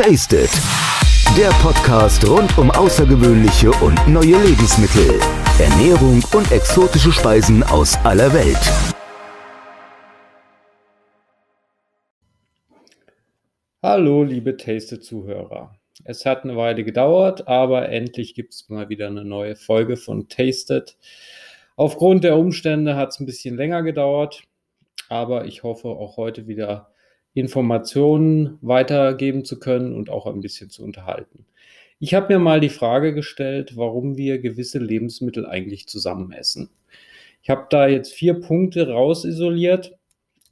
Taste it! Der Podcast rund um außergewöhnliche und neue Lebensmittel, Ernährung und exotische Speisen aus aller Welt. Hallo, liebe Taste-Zuhörer. Es hat eine Weile gedauert, aber endlich gibt es mal wieder eine neue Folge von Tasted. Aufgrund der Umstände hat es ein bisschen länger gedauert, aber ich hoffe auch heute wieder Informationen weitergeben zu können und auch ein bisschen zu unterhalten. Ich habe mir mal die Frage gestellt, warum wir gewisse Lebensmittel eigentlich zusammen essen. Ich habe da jetzt vier Punkte rausisoliert,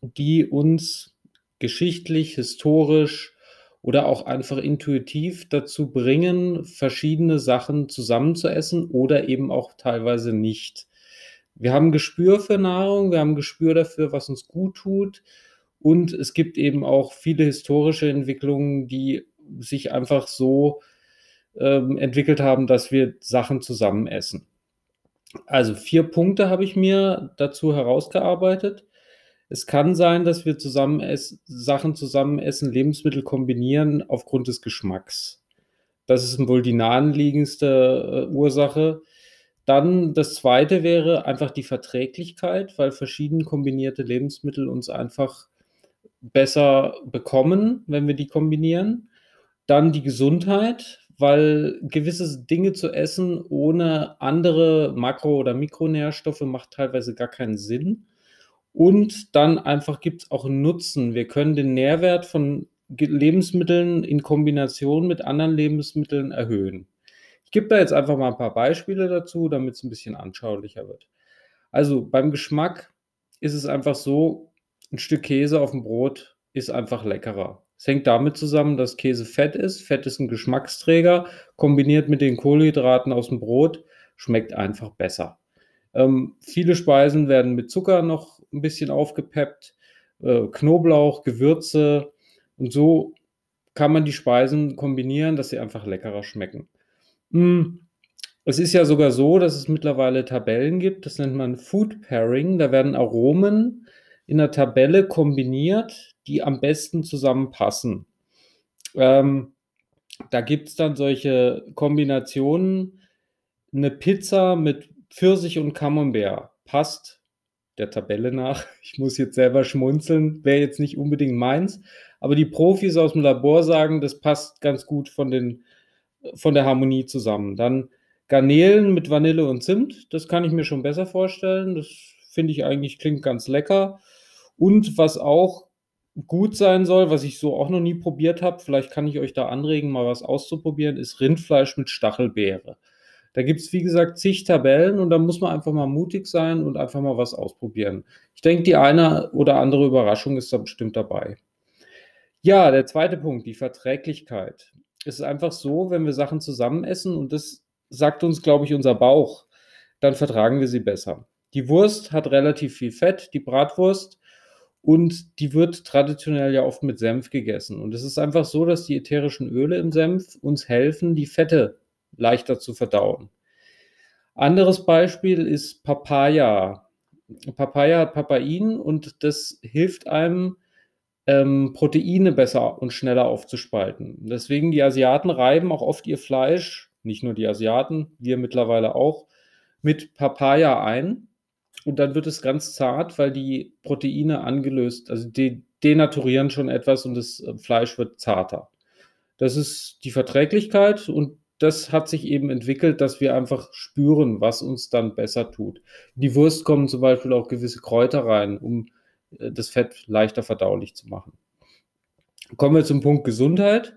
die uns geschichtlich, historisch oder auch einfach intuitiv dazu bringen, verschiedene Sachen zusammen zu essen oder eben auch teilweise nicht. Wir haben Gespür für Nahrung, wir haben Gespür dafür, was uns gut tut und es gibt eben auch viele historische Entwicklungen, die sich einfach so ähm, entwickelt haben, dass wir Sachen zusammen essen. Also vier Punkte habe ich mir dazu herausgearbeitet. Es kann sein, dass wir zusammen essen, Sachen zusammen essen, Lebensmittel kombinieren aufgrund des Geschmacks. Das ist wohl die naheliegendste äh, Ursache. Dann das zweite wäre einfach die Verträglichkeit, weil verschieden kombinierte Lebensmittel uns einfach besser bekommen, wenn wir die kombinieren. Dann die Gesundheit, weil gewisse Dinge zu essen ohne andere Makro- oder Mikronährstoffe macht teilweise gar keinen Sinn. Und dann einfach gibt es auch einen Nutzen. Wir können den Nährwert von Lebensmitteln in Kombination mit anderen Lebensmitteln erhöhen. Ich gebe da jetzt einfach mal ein paar Beispiele dazu, damit es ein bisschen anschaulicher wird. Also beim Geschmack ist es einfach so, ein Stück Käse auf dem Brot ist einfach leckerer. Es hängt damit zusammen, dass Käse Fett ist. Fett ist ein Geschmacksträger. Kombiniert mit den Kohlenhydraten aus dem Brot schmeckt einfach besser. Ähm, viele Speisen werden mit Zucker noch ein bisschen aufgepeppt. Äh, Knoblauch, Gewürze und so kann man die Speisen kombinieren, dass sie einfach leckerer schmecken. Mm. Es ist ja sogar so, dass es mittlerweile Tabellen gibt, das nennt man Food Pairing. Da werden Aromen in der Tabelle kombiniert, die am besten zusammenpassen. Ähm, da gibt es dann solche Kombinationen. Eine Pizza mit Pfirsich und Camembert passt der Tabelle nach. Ich muss jetzt selber schmunzeln, wäre jetzt nicht unbedingt meins. Aber die Profis aus dem Labor sagen, das passt ganz gut von, den, von der Harmonie zusammen. Dann Garnelen mit Vanille und Zimt, das kann ich mir schon besser vorstellen. Das finde ich eigentlich klingt ganz lecker. Und was auch gut sein soll, was ich so auch noch nie probiert habe, vielleicht kann ich euch da anregen, mal was auszuprobieren, ist Rindfleisch mit Stachelbeere. Da gibt es, wie gesagt, zig Tabellen und da muss man einfach mal mutig sein und einfach mal was ausprobieren. Ich denke, die eine oder andere Überraschung ist da bestimmt dabei. Ja, der zweite Punkt, die Verträglichkeit. Es ist einfach so, wenn wir Sachen zusammen essen und das sagt uns, glaube ich, unser Bauch, dann vertragen wir sie besser. Die Wurst hat relativ viel Fett, die Bratwurst und die wird traditionell ja oft mit Senf gegessen. Und es ist einfach so, dass die ätherischen Öle im Senf uns helfen, die Fette leichter zu verdauen. Anderes Beispiel ist Papaya. Papaya hat Papain und das hilft einem, ähm, Proteine besser und schneller aufzuspalten. Deswegen die Asiaten reiben auch oft ihr Fleisch, nicht nur die Asiaten, wir mittlerweile auch, mit Papaya ein und dann wird es ganz zart, weil die Proteine angelöst, also die denaturieren schon etwas und das äh, Fleisch wird zarter. Das ist die Verträglichkeit und das hat sich eben entwickelt, dass wir einfach spüren, was uns dann besser tut. In die Wurst kommen zum Beispiel auch gewisse Kräuter rein, um äh, das Fett leichter verdaulich zu machen. Kommen wir zum Punkt Gesundheit.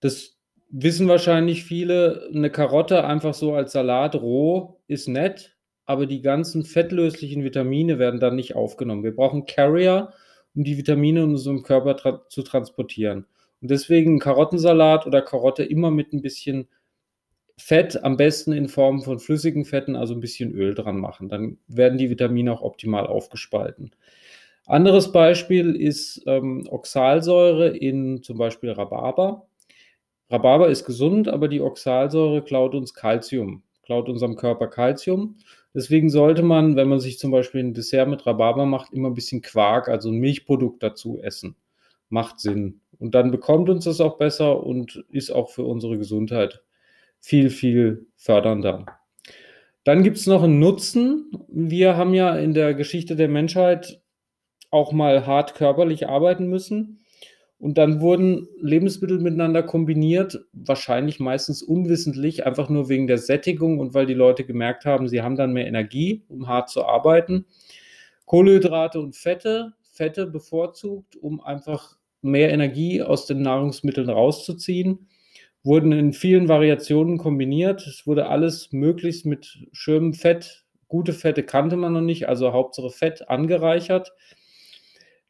Das wissen wahrscheinlich viele. Eine Karotte einfach so als Salat roh ist nett, aber die ganzen fettlöslichen Vitamine werden dann nicht aufgenommen. Wir brauchen Carrier, um die Vitamine in unserem Körper tra zu transportieren. Und deswegen Karottensalat oder Karotte immer mit ein bisschen Fett, am besten in Form von flüssigen Fetten, also ein bisschen Öl dran machen. Dann werden die Vitamine auch optimal aufgespalten. Anderes Beispiel ist ähm, Oxalsäure in zum Beispiel Rhabarber. Rhabarber ist gesund, aber die Oxalsäure klaut uns Kalzium, klaut unserem Körper Kalzium. Deswegen sollte man, wenn man sich zum Beispiel ein Dessert mit Rhabarber macht, immer ein bisschen Quark, also ein Milchprodukt dazu essen. Macht Sinn. Und dann bekommt uns das auch besser und ist auch für unsere Gesundheit viel, viel fördernder. Dann gibt es noch einen Nutzen. Wir haben ja in der Geschichte der Menschheit auch mal hart körperlich arbeiten müssen. Und dann wurden Lebensmittel miteinander kombiniert, wahrscheinlich meistens unwissentlich, einfach nur wegen der Sättigung und weil die Leute gemerkt haben, sie haben dann mehr Energie, um hart zu arbeiten. Kohlenhydrate und Fette, Fette bevorzugt, um einfach mehr Energie aus den Nahrungsmitteln rauszuziehen, wurden in vielen Variationen kombiniert. Es wurde alles möglichst mit schönem Fett, gute Fette kannte man noch nicht, also Hauptsache Fett angereichert.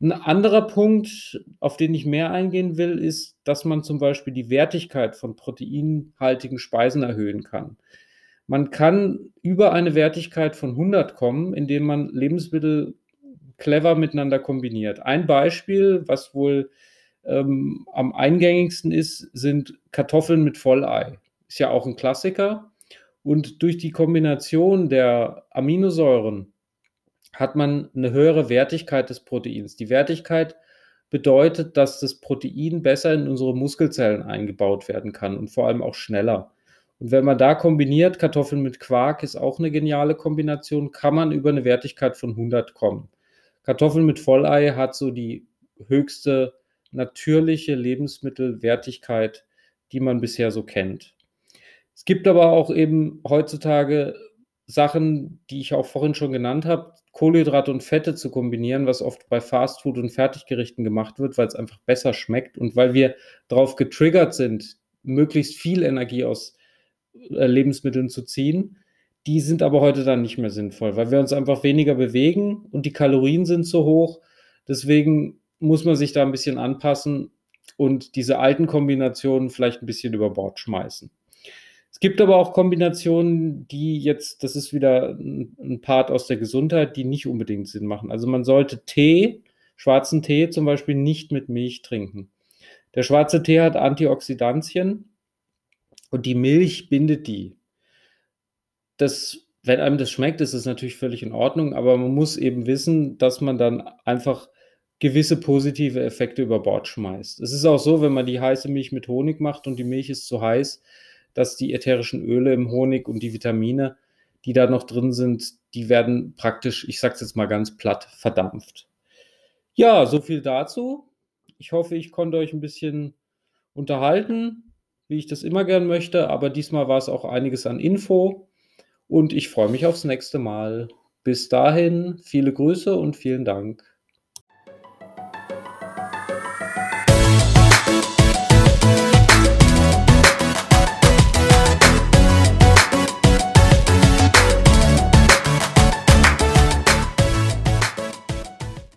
Ein anderer Punkt, auf den ich mehr eingehen will, ist, dass man zum Beispiel die Wertigkeit von proteinhaltigen Speisen erhöhen kann. Man kann über eine Wertigkeit von 100 kommen, indem man Lebensmittel clever miteinander kombiniert. Ein Beispiel, was wohl ähm, am eingängigsten ist, sind Kartoffeln mit Vollei. Ist ja auch ein Klassiker. Und durch die Kombination der Aminosäuren hat man eine höhere Wertigkeit des Proteins. Die Wertigkeit bedeutet, dass das Protein besser in unsere Muskelzellen eingebaut werden kann und vor allem auch schneller. Und wenn man da kombiniert, Kartoffeln mit Quark ist auch eine geniale Kombination, kann man über eine Wertigkeit von 100 kommen. Kartoffeln mit Vollei hat so die höchste natürliche Lebensmittelwertigkeit, die man bisher so kennt. Es gibt aber auch eben heutzutage Sachen, die ich auch vorhin schon genannt habe, Kohlenhydrate und Fette zu kombinieren, was oft bei Fastfood und Fertiggerichten gemacht wird, weil es einfach besser schmeckt und weil wir darauf getriggert sind, möglichst viel Energie aus äh, Lebensmitteln zu ziehen. Die sind aber heute dann nicht mehr sinnvoll, weil wir uns einfach weniger bewegen und die Kalorien sind zu hoch. Deswegen muss man sich da ein bisschen anpassen und diese alten Kombinationen vielleicht ein bisschen über Bord schmeißen. Es gibt aber auch Kombinationen, die jetzt, das ist wieder ein Part aus der Gesundheit, die nicht unbedingt Sinn machen. Also man sollte Tee, schwarzen Tee zum Beispiel nicht mit Milch trinken. Der schwarze Tee hat Antioxidantien und die Milch bindet die. Das, wenn einem das schmeckt, ist es natürlich völlig in Ordnung, aber man muss eben wissen, dass man dann einfach gewisse positive Effekte über Bord schmeißt. Es ist auch so, wenn man die heiße Milch mit Honig macht und die Milch ist zu heiß, dass die ätherischen Öle im Honig und die Vitamine, die da noch drin sind, die werden praktisch, ich sage es jetzt mal ganz platt, verdampft. Ja, so viel dazu. Ich hoffe, ich konnte euch ein bisschen unterhalten, wie ich das immer gern möchte, aber diesmal war es auch einiges an Info und ich freue mich aufs nächste Mal. Bis dahin, viele Grüße und vielen Dank.